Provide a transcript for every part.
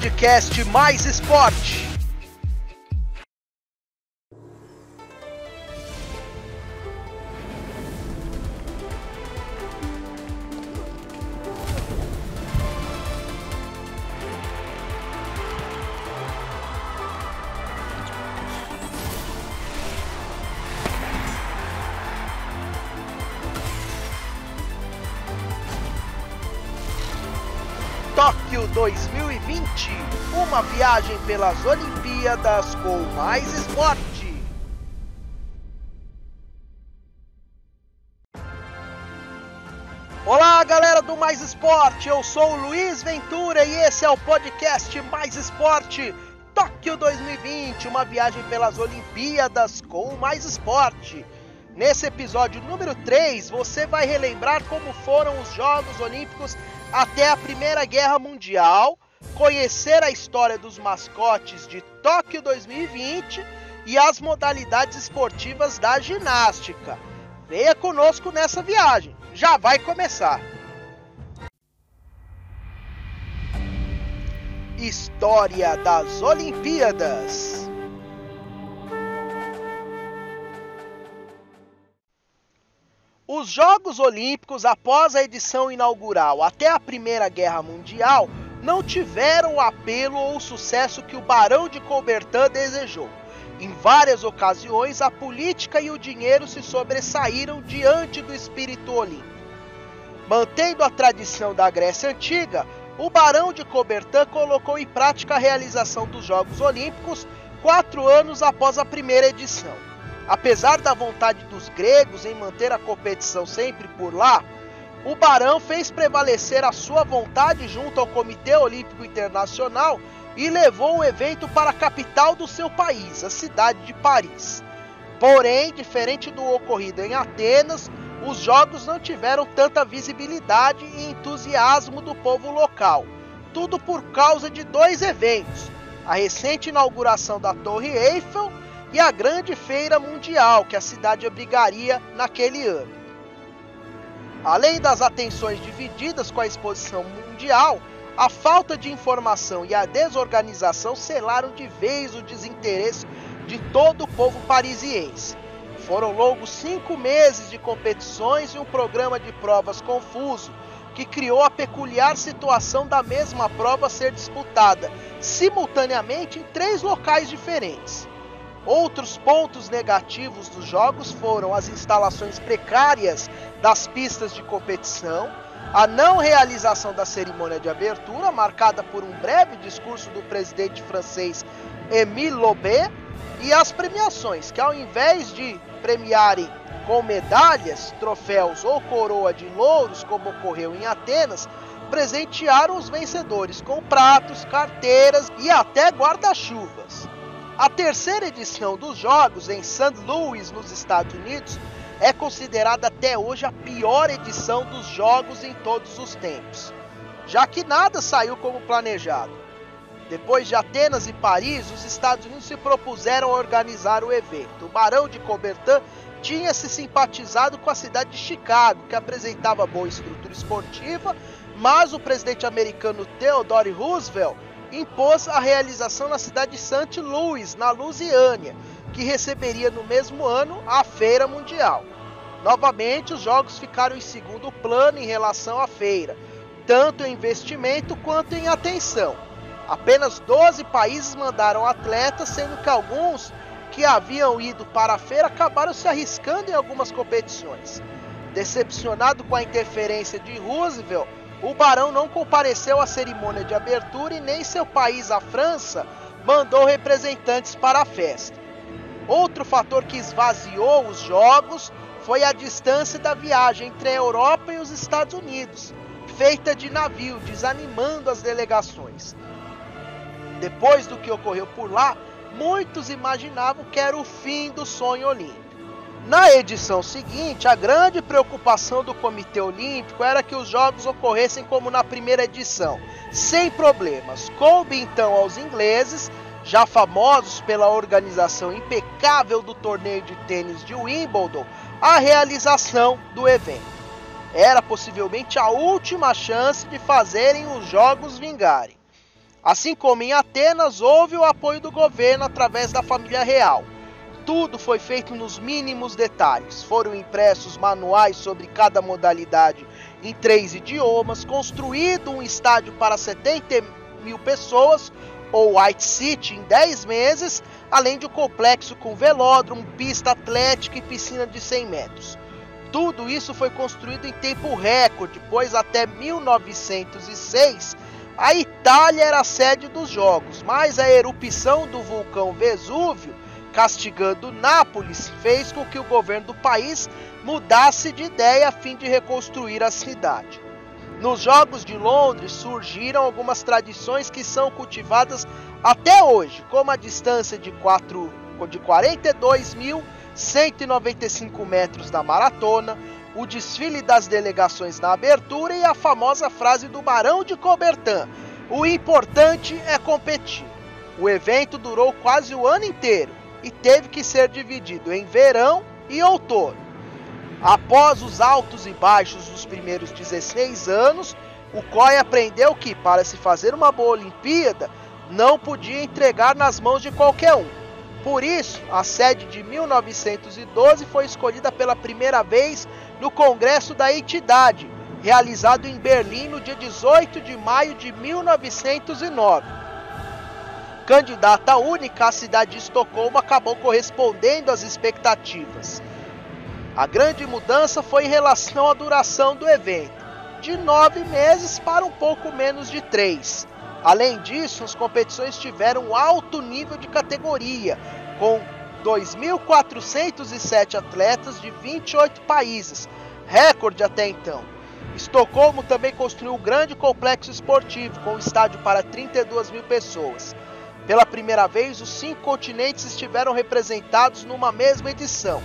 podcast Mais Esporte. Tóquio 2020, uma viagem pelas Olimpíadas com mais esporte. Olá, galera do Mais Esporte. Eu sou o Luiz Ventura e esse é o podcast Mais Esporte. Tóquio 2020, uma viagem pelas Olimpíadas com mais esporte. Nesse episódio número 3, você vai relembrar como foram os Jogos Olímpicos até a Primeira Guerra Mundial, conhecer a história dos mascotes de Tóquio 2020 e as modalidades esportivas da ginástica. Venha conosco nessa viagem, já vai começar! História das Olimpíadas Os Jogos Olímpicos, após a edição inaugural até a Primeira Guerra Mundial, não tiveram o apelo ou o sucesso que o Barão de Coubertin desejou. Em várias ocasiões, a política e o dinheiro se sobressaíram diante do espírito olímpico. Mantendo a tradição da Grécia Antiga, o Barão de Coubertin colocou em prática a realização dos Jogos Olímpicos quatro anos após a primeira edição. Apesar da vontade dos gregos em manter a competição sempre por lá, o Barão fez prevalecer a sua vontade junto ao Comitê Olímpico Internacional e levou o evento para a capital do seu país, a cidade de Paris. Porém, diferente do ocorrido em Atenas, os jogos não tiveram tanta visibilidade e entusiasmo do povo local. Tudo por causa de dois eventos: a recente inauguração da Torre Eiffel e a grande feira mundial que a cidade abrigaria naquele ano. Além das atenções divididas com a exposição mundial, a falta de informação e a desorganização selaram de vez o desinteresse de todo o povo parisiense. Foram longos cinco meses de competições e um programa de provas confuso, que criou a peculiar situação da mesma prova ser disputada simultaneamente em três locais diferentes. Outros pontos negativos dos jogos foram as instalações precárias das pistas de competição, a não realização da cerimônia de abertura, marcada por um breve discurso do presidente francês Émile Lobé, e as premiações, que ao invés de premiarem com medalhas, troféus ou coroa de louros, como ocorreu em Atenas, presentearam os vencedores com pratos, carteiras e até guarda-chuvas. A terceira edição dos Jogos em St. Louis, nos Estados Unidos, é considerada até hoje a pior edição dos Jogos em todos os tempos, já que nada saiu como planejado. Depois de Atenas e Paris, os Estados Unidos se propuseram a organizar o evento. O Barão de Coubertin tinha se simpatizado com a cidade de Chicago, que apresentava boa estrutura esportiva, mas o presidente americano Theodore Roosevelt impôs a realização na cidade de St. Louis, na Louisiana, que receberia no mesmo ano a Feira Mundial. Novamente, os jogos ficaram em segundo plano em relação à feira, tanto em investimento quanto em atenção. Apenas 12 países mandaram atletas, sendo que alguns que haviam ido para a feira acabaram se arriscando em algumas competições. Decepcionado com a interferência de Roosevelt, o barão não compareceu à cerimônia de abertura e nem seu país, a França, mandou representantes para a festa. Outro fator que esvaziou os jogos foi a distância da viagem entre a Europa e os Estados Unidos, feita de navio, desanimando as delegações. Depois do que ocorreu por lá, muitos imaginavam que era o fim do sonho olímpico. Na edição seguinte, a grande preocupação do Comitê Olímpico era que os jogos ocorressem como na primeira edição, sem problemas. Coube então aos ingleses, já famosos pela organização impecável do torneio de tênis de Wimbledon, a realização do evento. Era possivelmente a última chance de fazerem os jogos vingarem. Assim como em Atenas, houve o apoio do governo através da família real. Tudo foi feito nos mínimos detalhes. Foram impressos manuais sobre cada modalidade em três idiomas, construído um estádio para 70 mil pessoas, ou White City, em 10 meses, além de um complexo com velódromo, pista atlética e piscina de 100 metros. Tudo isso foi construído em tempo recorde, pois até 1906 a Itália era a sede dos jogos, mas a erupção do vulcão Vesúvio, castigando Nápoles, fez com que o governo do país mudasse de ideia a fim de reconstruir a cidade. Nos Jogos de Londres surgiram algumas tradições que são cultivadas até hoje, como a distância de, 4, de 42.195 metros da maratona, o desfile das delegações na abertura e a famosa frase do Barão de Coubertin: O importante é competir. O evento durou quase o ano inteiro e teve que ser dividido em verão e outono. Após os altos e baixos dos primeiros 16 anos, o COI aprendeu que, para se fazer uma boa Olimpíada, não podia entregar nas mãos de qualquer um. Por isso, a sede de 1912 foi escolhida pela primeira vez no Congresso da Entidade, realizado em Berlim no dia 18 de maio de 1909. Candidata única, a cidade de Estocolmo acabou correspondendo às expectativas. A grande mudança foi em relação à duração do evento, de nove meses para um pouco menos de três. Além disso, as competições tiveram alto nível de categoria, com 2.407 atletas de 28 países, recorde até então. Estocolmo também construiu um grande complexo esportivo, com um estádio para 32 mil pessoas. Pela primeira vez, os cinco continentes estiveram representados numa mesma edição.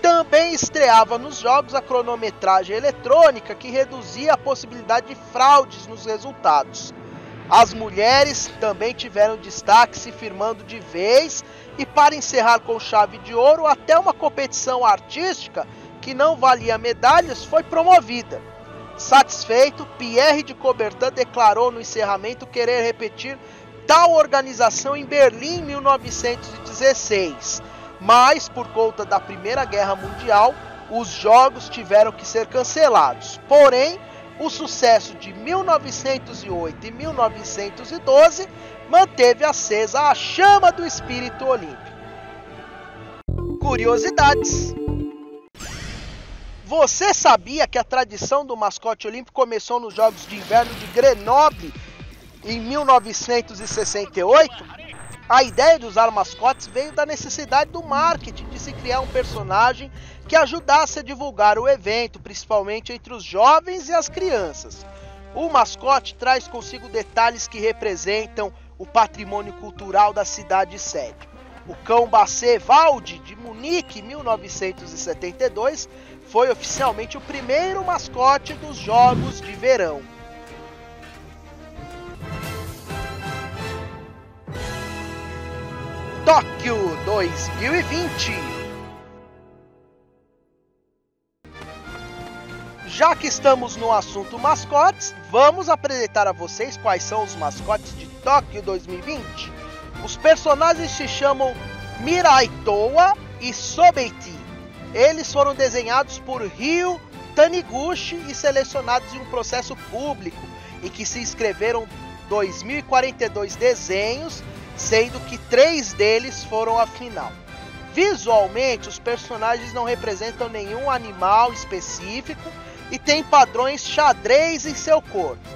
Também estreava nos jogos a cronometragem eletrônica, que reduzia a possibilidade de fraudes nos resultados. As mulheres também tiveram destaque, se firmando de vez, e para encerrar com chave de ouro, até uma competição artística que não valia medalhas foi promovida. Satisfeito, Pierre de Coubertin declarou no encerramento querer repetir tal organização em Berlim em 1916, mas por conta da Primeira Guerra Mundial, os jogos tiveram que ser cancelados. Porém, o sucesso de 1908 e 1912 manteve acesa a chama do espírito olímpico. Curiosidades. Você sabia que a tradição do mascote olímpico começou nos Jogos de Inverno de Grenoble em 1968? A ideia de usar mascotes veio da necessidade do marketing de se criar um personagem que ajudasse a divulgar o evento, principalmente entre os jovens e as crianças. O mascote traz consigo detalhes que representam o patrimônio cultural da cidade sede. O cão Bacê Valde, de Munique, 1972, foi oficialmente o primeiro mascote dos Jogos de Verão. Tóquio 2020 Já que estamos no assunto mascotes, vamos apresentar a vocês quais são os mascotes de Tóquio 2020. Os personagens se chamam Mirai Toa e Sobeiti. Eles foram desenhados por Ryo Taniguchi e selecionados em um processo público e que se inscreveram 2042 desenhos, sendo que três deles foram a final. Visualmente, os personagens não representam nenhum animal específico e tem padrões xadrez em seu corpo,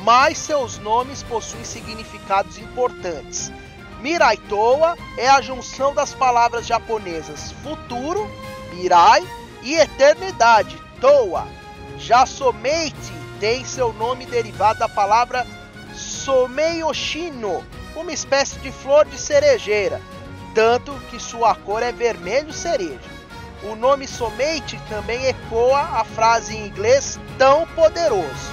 mas seus nomes possuem significados importantes. Mirai Toa é a junção das palavras japonesas futuro, Mirai, e eternidade, Toa. Já Someiti tem seu nome derivado da palavra Someyoshino, uma espécie de flor de cerejeira, tanto que sua cor é vermelho cereja. O nome Somate também ecoa a frase em inglês tão poderoso.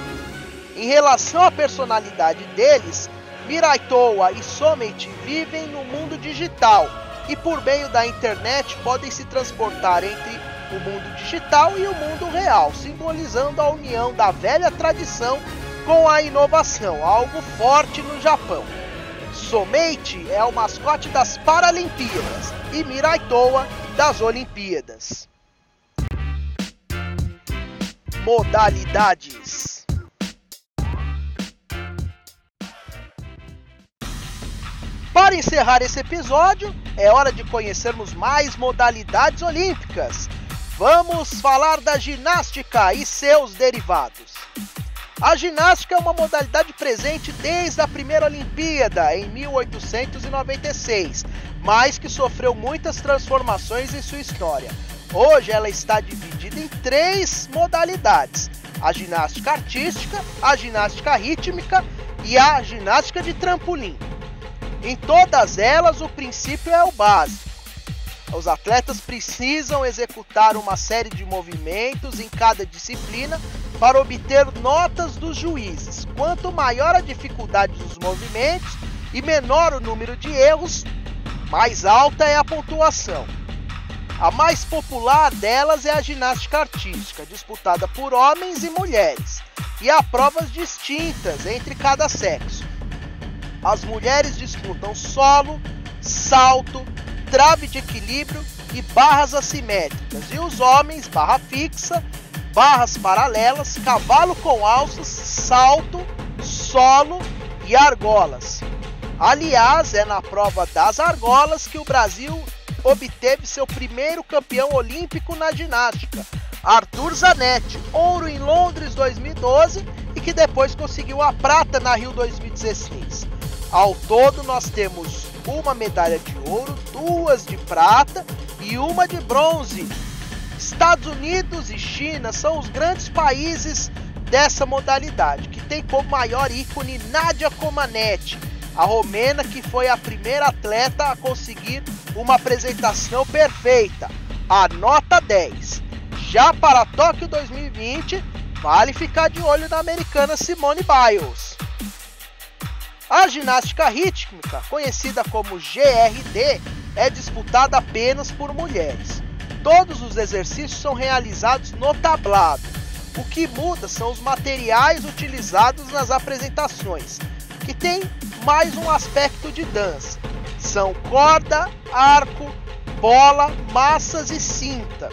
Em relação à personalidade deles, Miraitoa e Somate vivem no mundo digital e por meio da internet podem se transportar entre o mundo digital e o mundo real, simbolizando a união da velha tradição com a inovação, algo forte no Japão. Somate é o mascote das Paralimpíadas e Mirai Toa das Olimpíadas. Modalidades Para encerrar esse episódio, é hora de conhecermos mais modalidades olímpicas. Vamos falar da ginástica e seus derivados. A ginástica é uma modalidade presente desde a primeira Olimpíada, em 1896, mas que sofreu muitas transformações em sua história. Hoje ela está dividida em três modalidades: a ginástica artística, a ginástica rítmica e a ginástica de trampolim. Em todas elas, o princípio é o básico. Os atletas precisam executar uma série de movimentos em cada disciplina para obter notas dos juízes. Quanto maior a dificuldade dos movimentos e menor o número de erros, mais alta é a pontuação. A mais popular delas é a ginástica artística, disputada por homens e mulheres, e há provas distintas entre cada sexo. As mulheres disputam solo, salto, trave de equilíbrio e barras assimétricas, e os homens barra fixa, barras paralelas, cavalo com alças, salto, solo e argolas. Aliás, é na prova das argolas que o Brasil obteve seu primeiro campeão olímpico na ginástica, Arthur Zanetti, ouro em Londres 2012 e que depois conseguiu a prata na Rio 2016. Ao todo, nós temos uma medalha de ouro, duas de prata e uma de bronze. Estados Unidos e China são os grandes países dessa modalidade, que tem como maior ícone Nadia Comaneci, a romena que foi a primeira atleta a conseguir uma apresentação perfeita, a nota 10. Já para Tóquio 2020, vale ficar de olho na americana Simone Biles. A ginástica rítmica, conhecida como GRD, é disputada apenas por mulheres. Todos os exercícios são realizados no tablado. O que muda são os materiais utilizados nas apresentações, que tem mais um aspecto de dança. São corda, arco, bola, massas e cinta.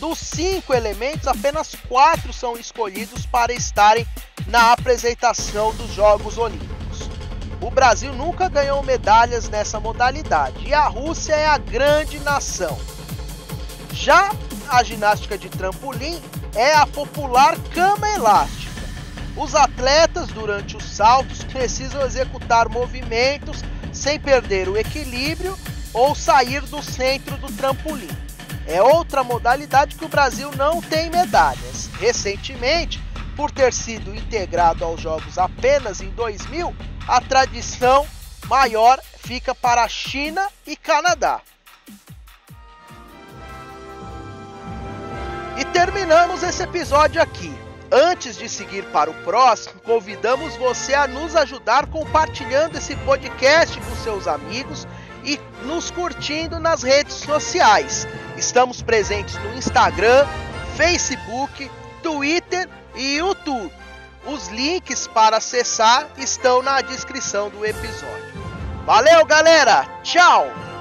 Dos cinco elementos, apenas quatro são escolhidos para estarem na apresentação dos Jogos Olímpicos. O Brasil nunca ganhou medalhas nessa modalidade e a Rússia é a grande nação. Já a ginástica de trampolim é a popular cama elástica. Os atletas, durante os saltos, precisam executar movimentos sem perder o equilíbrio ou sair do centro do trampolim. É outra modalidade que o Brasil não tem medalhas. Recentemente, por ter sido integrado aos Jogos apenas em 2000, a tradição maior fica para a China e Canadá. E terminamos esse episódio aqui. Antes de seguir para o próximo, convidamos você a nos ajudar compartilhando esse podcast com seus amigos e nos curtindo nas redes sociais. Estamos presentes no Instagram, Facebook, Twitter e YouTube. Os links para acessar estão na descrição do episódio. Valeu, galera! Tchau!